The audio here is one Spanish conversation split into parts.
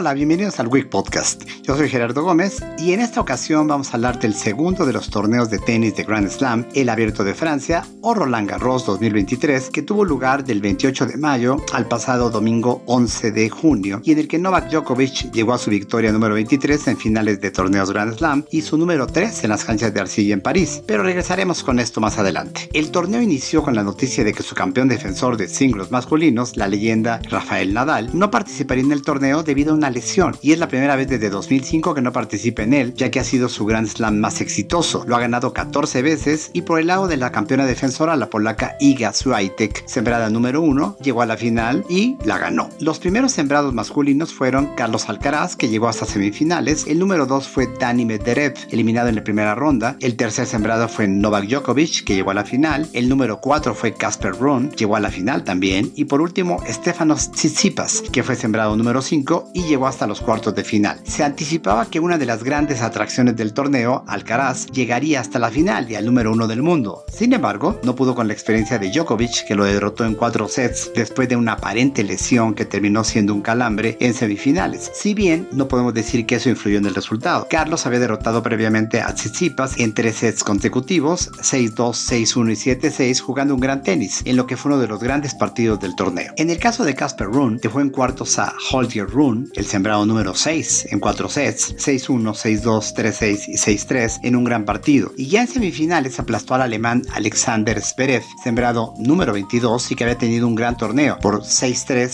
Hola, bienvenidos al Week Podcast. Yo soy Gerardo Gómez y en esta ocasión vamos a hablar del segundo de los torneos de tenis de Grand Slam, el Abierto de Francia o Roland Garros 2023, que tuvo lugar del 28 de mayo al pasado domingo 11 de junio y en el que Novak Djokovic llegó a su victoria número 23 en finales de torneos Grand Slam y su número 3 en las canchas de Arcilla en París. Pero regresaremos con esto más adelante. El torneo inició con la noticia de que su campeón defensor de singles masculinos, la leyenda Rafael Nadal, no participaría en el torneo debido a una lesión y es la primera vez desde 2005 que no participa en él, ya que ha sido su Grand Slam más exitoso. Lo ha ganado 14 veces y por el lado de la campeona defensora, la polaca Iga Swiatek, sembrada número 1, llegó a la final y la ganó. Los primeros sembrados masculinos fueron Carlos Alcaraz, que llegó hasta semifinales, el número 2 fue Dani Medvedev, eliminado en la primera ronda, el tercer sembrado fue Novak Djokovic, que llegó a la final, el número 4 fue Casper Ruud, llegó a la final también, y por último Stefanos Tsitsipas, que fue sembrado número 5 y llegó hasta los cuartos de final. Se anticipaba que una de las grandes atracciones del torneo, Alcaraz, llegaría hasta la final y al número uno del mundo. Sin embargo, no pudo con la experiencia de Djokovic, que lo derrotó en cuatro sets después de una aparente lesión que terminó siendo un calambre en semifinales. Si bien no podemos decir que eso influyó en el resultado. Carlos había derrotado previamente a Tsitsipas en tres sets consecutivos, 6-2, 6-1 y 7-6, jugando un gran tenis, en lo que fue uno de los grandes partidos del torneo. En el caso de Casper Ruud, dejó en cuartos a Holger Rune, el sembrado número 6 en 4 sets, 6-1, 6-2, 3-6 y 6-3 en un gran partido. Y ya en semifinales aplastó al alemán Alexander Zverev, sembrado número 22 y que había tenido un gran torneo por 6-3,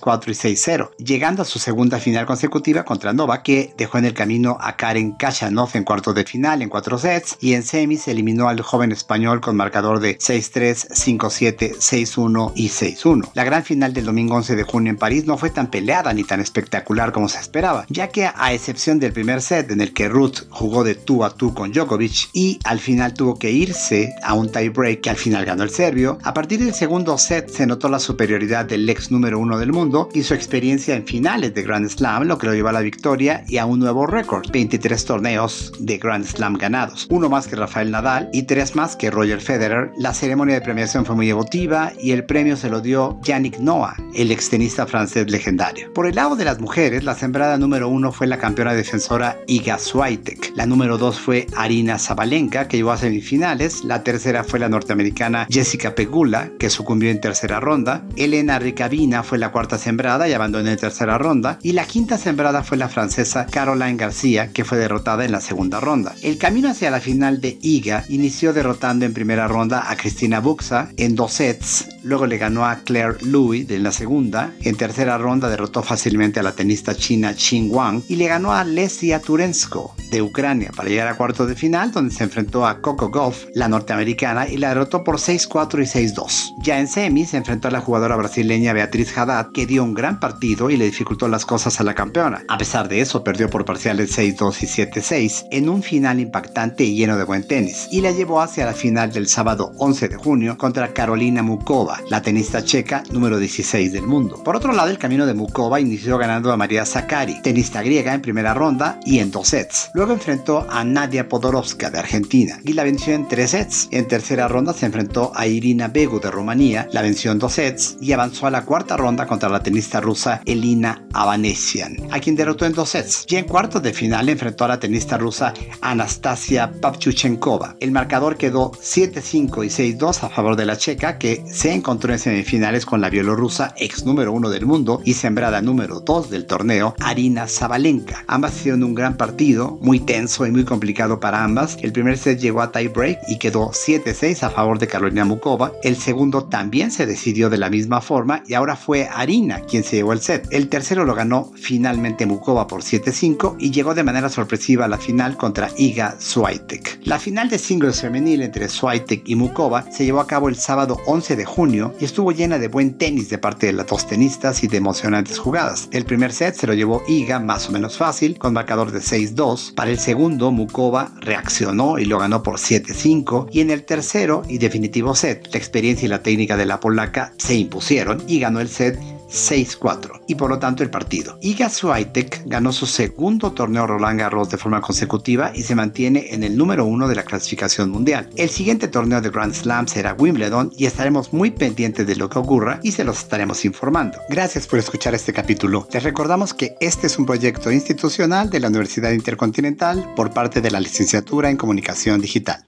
6-4 y 6-0, llegando a su segunda final consecutiva contra Nova que dejó en el camino a Karen Kachanov en cuartos de final en 4 sets y en semis eliminó al joven español con marcador de 6-3, 5-7, 6-1 y 6-1. La gran final del domingo 11 de junio en París no fue tan peleada ni tan espectacular como se esperaba, ya que a excepción del primer set en el que Ruth jugó de tú a tú con Djokovic y al final tuvo que irse a un tiebreak que al final ganó el serbio, a partir del segundo set se notó la superioridad del ex número uno del mundo y su experiencia en finales de Grand Slam, lo que lo llevó a la victoria y a un nuevo récord, 23 torneos de Grand Slam ganados, uno más que Rafael Nadal y tres más que Roger Federer. La ceremonia de premiación fue muy emotiva y el premio se lo dio Yannick Noah, el extenista francés legendario. Por el lado de las mujeres, la sembrada número uno fue la campeona defensora Iga Swiatek. La número dos fue Arina Zabalenka, que llegó a semifinales. La tercera fue la norteamericana Jessica Pegula, que sucumbió en tercera ronda. Elena Ricabina fue la cuarta sembrada y abandonó en tercera ronda. Y la quinta sembrada fue la francesa Caroline García, que fue derrotada en la segunda ronda. El camino hacia la final de Iga inició derrotando en primera ronda a Cristina Buxa en dos sets. Luego le ganó a Claire Louis en la segunda. En tercera ronda derrotó fácilmente a la tenista china Qin Wang y le ganó a Lesia Turensko de Ucrania para llegar a cuartos de final donde se enfrentó a Coco Golf, la norteamericana, y la derrotó por 6-4 y 6-2. Ya en semi se enfrentó a la jugadora brasileña Beatriz Haddad que dio un gran partido y le dificultó las cosas a la campeona. A pesar de eso perdió por parciales 6-2 y 7-6 en un final impactante y lleno de buen tenis y la llevó hacia la final del sábado 11 de junio contra Carolina Mukova, la tenista checa número 16 del mundo. Por otro lado, el camino de Mukova inició ganando a María Zakari, tenista griega en primera ronda y en dos sets. Luego enfrentó a Nadia Podorovska de Argentina y la venció en tres sets. En tercera ronda se enfrentó a Irina Begu de Rumanía, la venció en dos sets y avanzó a la cuarta ronda contra la tenista rusa Elina Avanesian, a quien derrotó en dos sets. Y en cuartos de final enfrentó a la tenista rusa Anastasia Pavchuchenkova. El marcador quedó 7-5 y 6-2 a favor de la checa que se encontró en semifinales con la bielorrusa ex número uno del mundo y sembrada número 2 del torneo, Arina Zabalenka. Ambas hicieron un gran partido, muy tenso y muy complicado para ambas. El primer set llegó a tie break y quedó 7-6 a favor de Carolina Mukova. El segundo también se decidió de la misma forma y ahora fue Arina quien se llevó el set. El tercero lo ganó finalmente Mukova por 7-5 y llegó de manera sorpresiva a la final contra Iga Swiatek. La final de singles femenil entre Swiatek y Mukova se llevó a cabo el sábado 11 de y estuvo llena de buen tenis de parte de las dos tenistas y de emocionantes jugadas. El primer set se lo llevó Iga más o menos fácil con marcador de 6-2. Para el segundo Mukova reaccionó y lo ganó por 7-5 y en el tercero y definitivo set la experiencia y la técnica de la polaca se impusieron y ganó el set 6-4 y por lo tanto el partido. Iga Swiatek ganó su segundo torneo Roland Garros de forma consecutiva y se mantiene en el número uno de la clasificación mundial. El siguiente torneo de Grand Slam será Wimbledon y estaremos muy pendientes de lo que ocurra y se los estaremos informando. Gracias por escuchar este capítulo. Les recordamos que este es un proyecto institucional de la Universidad Intercontinental por parte de la licenciatura en Comunicación Digital.